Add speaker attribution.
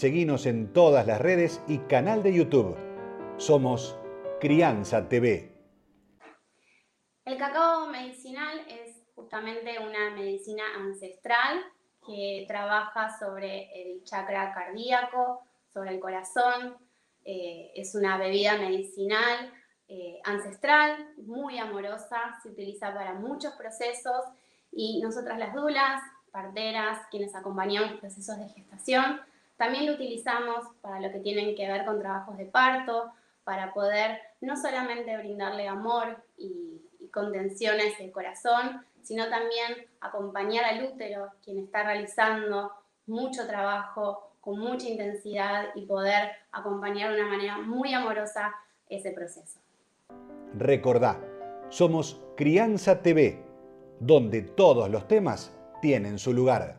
Speaker 1: Seguinos en todas las redes y canal de YouTube. Somos Crianza TV.
Speaker 2: El cacao medicinal es justamente una medicina ancestral que trabaja sobre el chakra cardíaco, sobre el corazón. Eh, es una bebida medicinal eh, ancestral, muy amorosa, se utiliza para muchos procesos y nosotras las dulas, parteras, quienes acompañamos procesos de gestación, también lo utilizamos para lo que tienen que ver con trabajos de parto, para poder no solamente brindarle amor y, contenciones del corazón, sino también acompañar al útero, quien está realizando mucho trabajo con mucha intensidad y poder acompañar de una manera muy amorosa ese proceso.
Speaker 1: Recordá, somos Crianza TV, donde todos los temas tienen su lugar.